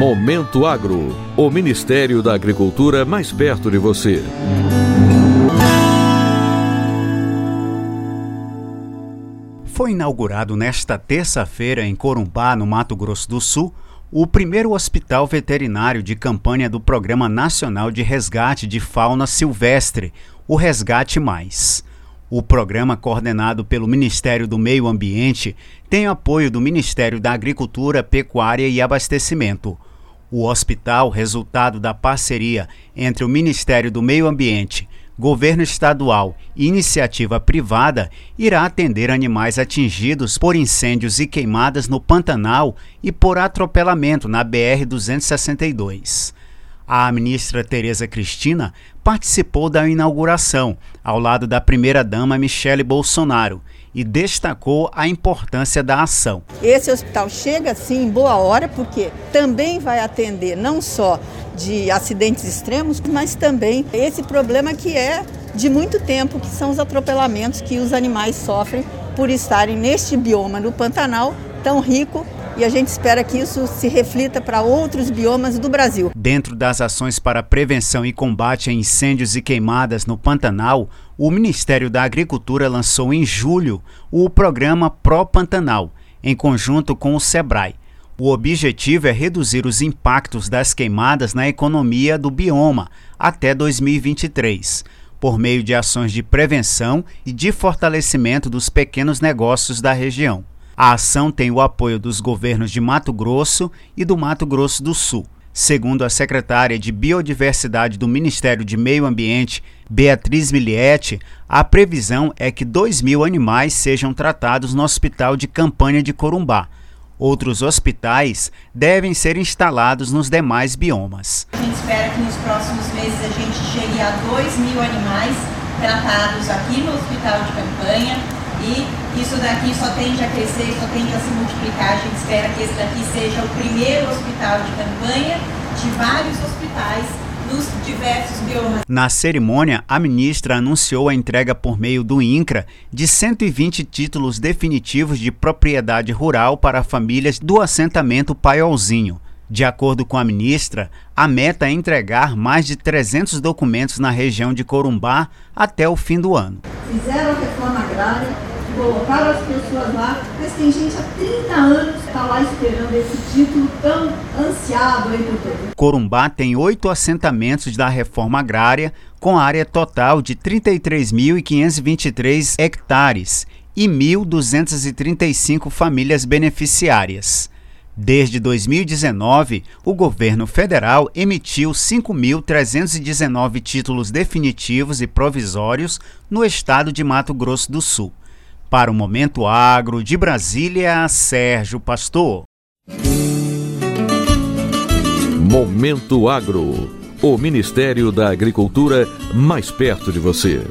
Momento Agro, o Ministério da Agricultura mais perto de você. Foi inaugurado nesta terça-feira em Corumbá, no Mato Grosso do Sul, o primeiro hospital veterinário de campanha do Programa Nacional de Resgate de Fauna Silvestre, o Resgate Mais. O programa, coordenado pelo Ministério do Meio Ambiente, tem apoio do Ministério da Agricultura, Pecuária e Abastecimento. O hospital, resultado da parceria entre o Ministério do Meio Ambiente, governo estadual e iniciativa privada irá atender animais atingidos por incêndios e queimadas no Pantanal e por atropelamento na BR-262. A ministra Tereza Cristina participou da inauguração, ao lado da primeira-dama Michele Bolsonaro, e destacou a importância da ação. Esse hospital chega sim em boa hora, porque também vai atender não só de acidentes extremos, mas também esse problema que é de muito tempo, que são os atropelamentos que os animais sofrem por estarem neste bioma no Pantanal tão rico e a gente espera que isso se reflita para outros biomas do Brasil. Dentro das ações para prevenção e combate a incêndios e queimadas no Pantanal, o Ministério da Agricultura lançou em julho o programa Pro Pantanal, em conjunto com o SEBRAE. O objetivo é reduzir os impactos das queimadas na economia do bioma até 2023, por meio de ações de prevenção e de fortalecimento dos pequenos negócios da região. A ação tem o apoio dos governos de Mato Grosso e do Mato Grosso do Sul. Segundo a secretária de Biodiversidade do Ministério de Meio Ambiente, Beatriz Milietti, a previsão é que 2 mil animais sejam tratados no Hospital de Campanha de Corumbá Outros hospitais devem ser instalados nos demais biomas. A gente espera que nos próximos meses a gente chegue a 2 mil animais tratados aqui no hospital de campanha e isso daqui só tende a crescer, só tende a se multiplicar. A gente espera que esse daqui seja o primeiro hospital de campanha de vários hospitais dos diversos biomas. Na cerimônia, a ministra anunciou a entrega por meio do INCRA de 120 títulos definitivos de propriedade rural para famílias do assentamento Paiolzinho. De acordo com a ministra, a meta é entregar mais de 300 documentos na região de Corumbá até o fim do ano. Fizeram a reforma agrária, colocaram as pessoas lá, mas tem gente há 30 anos que está lá esperando esse título tão ansiado. Corumbá tem oito assentamentos da reforma agrária, com área total de 33.523 hectares e 1.235 famílias beneficiárias. Desde 2019, o governo federal emitiu 5.319 títulos definitivos e provisórios no estado de Mato Grosso do Sul. Para o Momento Agro de Brasília, Sérgio Pastor. Momento Agro. O Ministério da Agricultura mais perto de você.